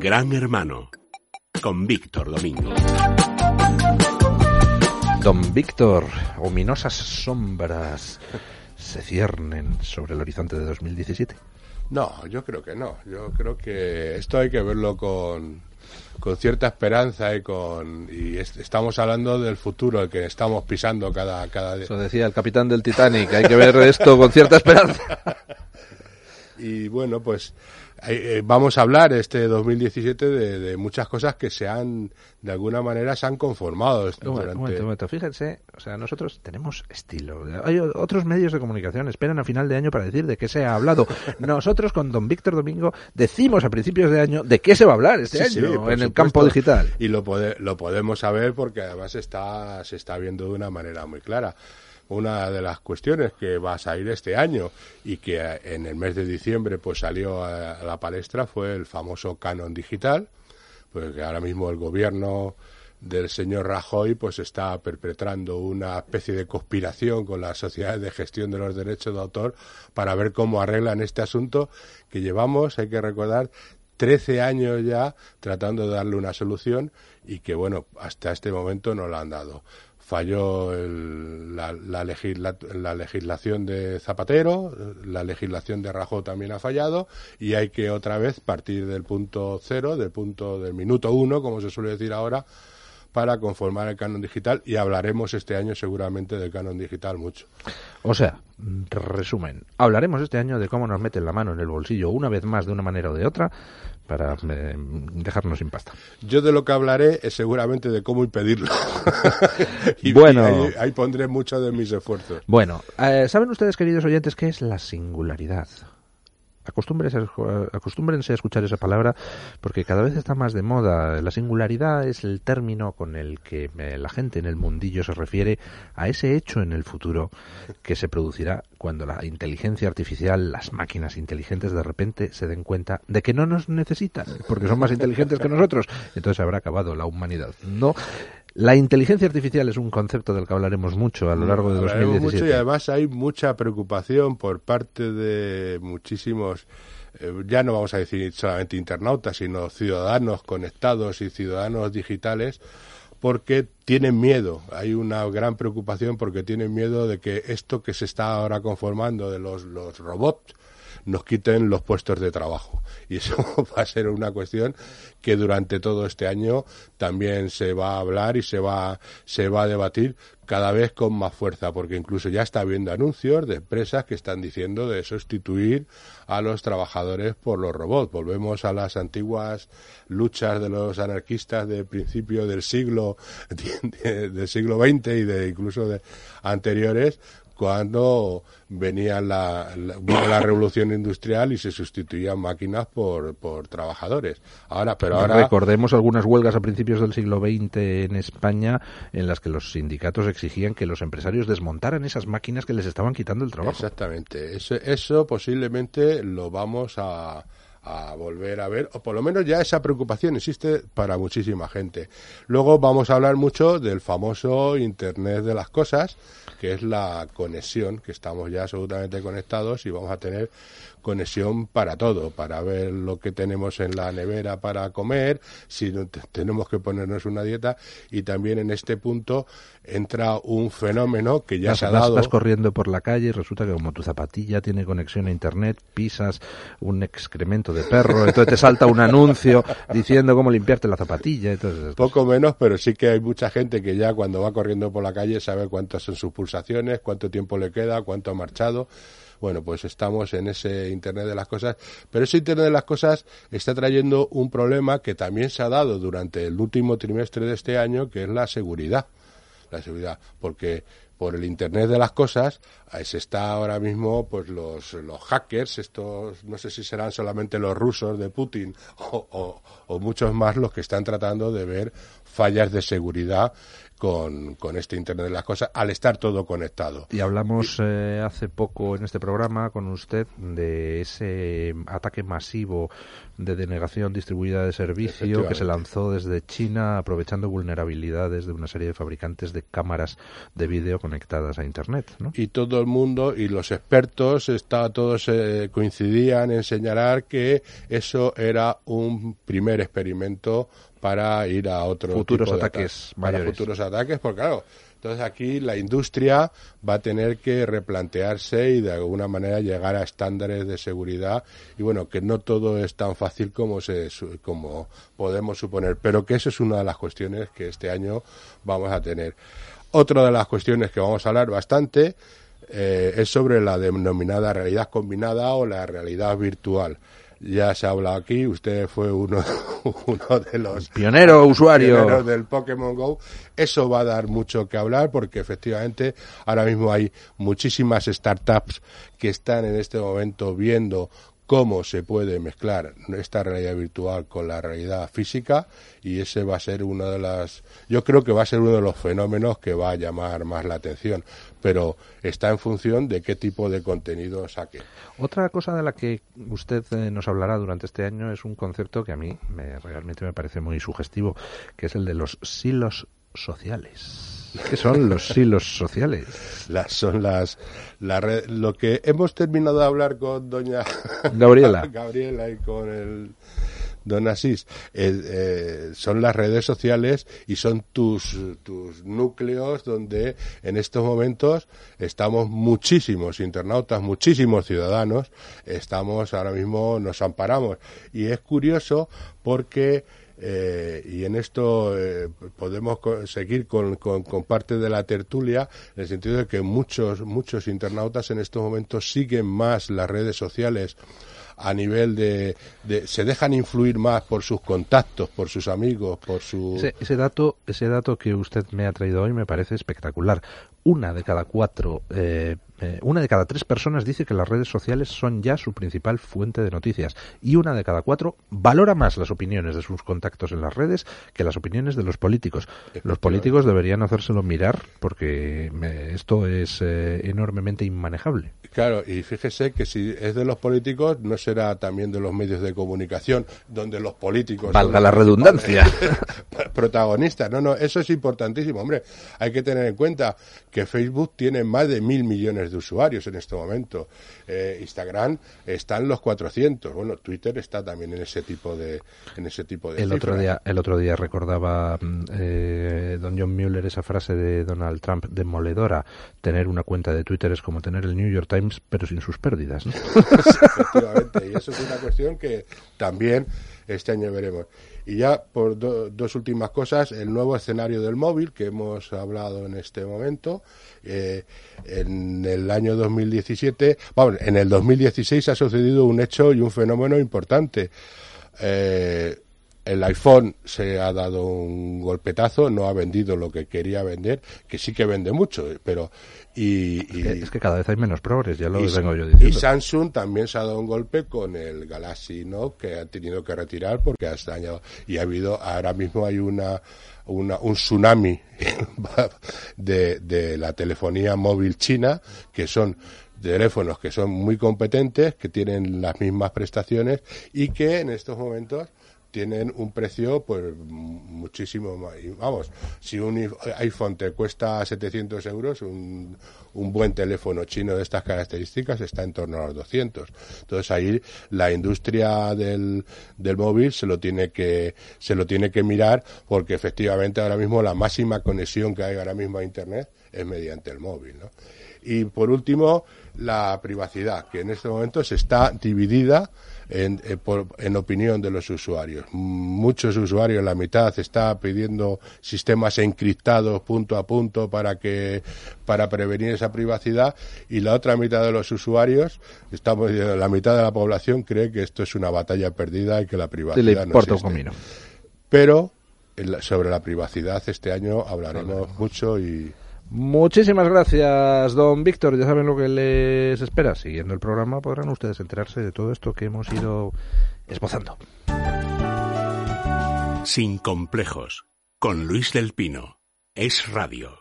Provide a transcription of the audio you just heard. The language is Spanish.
Gran Hermano con Víctor Domingo. Don Víctor, ominosas sombras se ciernen sobre el horizonte de 2017. No, yo creo que no. Yo creo que esto hay que verlo con, con cierta esperanza y con y estamos hablando del futuro el que estamos pisando cada cada día. Eso decía el capitán del Titanic, hay que ver esto con cierta esperanza. y bueno, pues eh, vamos a hablar este 2017 de, de, muchas cosas que se han, de alguna manera, se han conformado. Durante... Un momento, un momento. Fíjense, o sea, nosotros tenemos estilo. Hay otros medios de comunicación esperan a final de año para decir de qué se ha hablado. Nosotros con don Víctor Domingo decimos a principios de año de qué se va a hablar este año en el campo digital. Y lo, lo podemos saber porque además está, se está viendo de una manera muy clara una de las cuestiones que va a salir este año y que en el mes de diciembre pues salió a, la palestra fue el famoso canon digital, pues que ahora mismo el gobierno del señor Rajoy pues está perpetrando una especie de conspiración con las sociedades de gestión de los derechos de autor para ver cómo arreglan este asunto que llevamos, hay que recordar, 13 años ya tratando de darle una solución y que bueno, hasta este momento no la han dado falló la, la, legislación de Zapatero, la legislación de Rajoy también ha fallado y hay que otra vez partir del punto cero, del punto del minuto uno, como se suele decir ahora, para conformar el canon digital y hablaremos este año seguramente del canon digital mucho. O sea, resumen, hablaremos este año de cómo nos meten la mano en el bolsillo una vez más de una manera o de otra para eh, dejarnos sin pasta. Yo de lo que hablaré es seguramente de cómo impedirlo. y bueno, ahí, pondré mucho de mis esfuerzos. Bueno, eh, ¿saben ustedes, queridos oyentes, qué es la singularidad? Acostúmbrense a escuchar esa palabra porque cada vez está más de moda. La singularidad es el término con el que eh, la gente en el mundillo se refiere a ese hecho en el futuro que se producirá cuando la inteligencia artificial, las máquinas inteligentes de repente se den cuenta de que no nos necesitan porque son más inteligentes que nosotros. Entonces habrá acabado la humanidad. No la inteligencia artificial es un concepto del que hablaremos mucho a lo largo de 2017. Mucho y además hay mucha preocupación por parte de muchísimos, eh, ya no vamos a decir solamente internautas, sino ciudadanos conectados y ciudadanos digitales, porque tienen miedo. Hay una gran preocupación porque tienen miedo de que esto que se está ahora conformando de los, los robots, nos quiten los puestos de trabajo. Y eso va a ser una cuestión que durante todo este año también se va a hablar y se va, se va a debatir cada vez con más fuerza, porque incluso ya está habiendo anuncios de empresas que están diciendo de sustituir a los trabajadores por los robots. Volvemos a las antiguas luchas de los anarquistas de principio del siglo del siglo XX y de incluso de anteriores cuando venía la, la, revolución industrial y se sustituían máquinas por, por trabajadores. Ahora, pero ahora recordemos algunas huelgas a principios del siglo XX en España en las que los sindicatos exigían que los empresarios desmontaran esas máquinas que les estaban quitando el trabajo. Exactamente. Eso, eso posiblemente lo vamos a a volver a ver, o por lo menos ya esa preocupación existe para muchísima gente. Luego vamos a hablar mucho del famoso Internet de las Cosas, que es la conexión, que estamos ya absolutamente conectados y vamos a tener conexión para todo, para ver lo que tenemos en la nevera para comer, si tenemos que ponernos una dieta y también en este punto entra un fenómeno que ya se ha dado. Vas corriendo por la calle y resulta que como tu zapatilla tiene conexión a internet, pisas un excremento de perro, entonces te salta un anuncio diciendo cómo limpiarte la zapatilla. Entonces... Poco menos, pero sí que hay mucha gente que ya cuando va corriendo por la calle sabe cuántas son sus pulsaciones, cuánto tiempo le queda, cuánto ha marchado. Bueno, pues estamos en ese Internet de las cosas, pero ese Internet de las cosas está trayendo un problema que también se ha dado durante el último trimestre de este año, que es la seguridad. La seguridad, porque por el Internet de las cosas se está ahora mismo pues los, los hackers, estos no sé si serán solamente los rusos de Putin o, o, muchos más los que están tratando de ver fallas de seguridad con, con, este Internet de las Cosas al estar todo conectado. Y hablamos eh, hace poco en este programa con usted de ese ataque masivo de denegación distribuida de servicio que se lanzó desde China aprovechando vulnerabilidades de una serie de fabricantes de cámaras de vídeo conectadas a Internet. ¿no? Y todo el mundo y los expertos está, todos eh, coincidían en señalar que eso era un primer experimento para ir a otros futuros ataques, para futuros ataques, porque claro, entonces aquí la industria va a tener que replantearse y de alguna manera llegar a estándares de seguridad. Y bueno, que no todo es tan fácil como se como podemos suponer, pero que esa es una de las cuestiones que este año vamos a tener. Otra de las cuestiones que vamos a hablar bastante eh, es sobre la denominada realidad combinada o la realidad virtual ya se ha hablado aquí, usted fue uno, uno de los pioneros usuarios del Pokémon Go. Eso va a dar mucho que hablar porque efectivamente ahora mismo hay muchísimas startups que están en este momento viendo cómo se puede mezclar esta realidad virtual con la realidad física y ese va a ser una de las yo creo que va a ser uno de los fenómenos que va a llamar más la atención pero está en función de qué tipo de contenido saque. Otra cosa de la que usted eh, nos hablará durante este año es un concepto que a mí me, realmente me parece muy sugestivo que es el de los silos sociales ¿Qué son los silos sociales? Las, son las, la lo que hemos terminado de hablar con doña Gabriela, Gabriela y con el don Asís, eh, eh, son las redes sociales y son tus, tus núcleos donde en estos momentos estamos muchísimos internautas, muchísimos ciudadanos, estamos ahora mismo, nos amparamos. Y es curioso porque eh, y en esto eh, podemos seguir con, con, parte de la tertulia en el sentido de que muchos muchos internautas en estos momentos siguen más las redes sociales a nivel de, se dejan influir más por sus contactos, por sus amigos, por su ese, ese, dato ese dato que usted me ha traído hoy me parece espectacular. Una de cada cuatro eh, eh, una de cada tres personas dice que las redes sociales son ya su principal fuente de noticias y una de cada cuatro valora más las opiniones de sus contactos en las redes que las opiniones de los políticos. Los políticos deberían hacérselo mirar porque esto es eh, enormemente inmanejable. Claro, y fíjese que si es de los políticos, no será también de los medios de comunicación, donde los políticos... Valga la redundancia. protagonistas. No, no, eso es importantísimo. Hombre, hay que tener en cuenta que Facebook tiene más de mil millones de usuarios en este momento. Eh, Instagram está en los 400. Bueno, Twitter está también en ese tipo de en ese tipo de el otro día el otro día recordaba mm, eh, don John Mueller esa frase de Donald Trump demoledora. Tener una cuenta de Twitter es como tener el New York Times pero sin sus pérdidas. Y eso es una cuestión que también este año veremos. Y ya por dos últimas cosas, el nuevo escenario del móvil que hemos hablado en este momento. Eh, en el año 2017, vamos, en el 2016 ha sucedido un hecho y un fenómeno importante. Eh, el iPhone se ha dado un golpetazo, no ha vendido lo que quería vender, que sí que vende mucho, pero y, es, que, cada vez hay menos progres, ya lo vengo yo diciendo. Y Samsung también se ha dado un golpe con el Galaxy Note que ha tenido que retirar porque ha dañado y ha habido ahora mismo hay una, una un tsunami de, de la telefonía móvil china que son teléfonos que son muy competentes, que tienen las mismas prestaciones y que en estos momentos tienen un precio pues muchísimo más. Vamos, si un iPhone te cuesta 700 euros, un, un buen teléfono chino de estas características está en torno a los 200. Entonces ahí la industria del, del móvil se lo tiene que se lo tiene que mirar porque efectivamente ahora mismo la máxima conexión que hay ahora mismo a Internet es mediante el móvil, ¿no? Y por último, la privacidad, que en este momento se está dividida en, eh, en, opinión de los usuarios. Muchos usuarios, la mitad, está pidiendo sistemas encriptados punto a punto para que para prevenir esa privacidad y la otra mitad de los usuarios, estamos la mitad de la población cree que esto es una batalla perdida y que la privacidad no existe. Pero sobre la privacidad este año hablaremos mucho y Muchísimas gracias, don Víctor. Ya saben lo que les espera. Siguiendo el programa podrán ustedes enterarse de todo esto que hemos ido esbozando. Sin complejos Con Luis del Pino. Es Radio.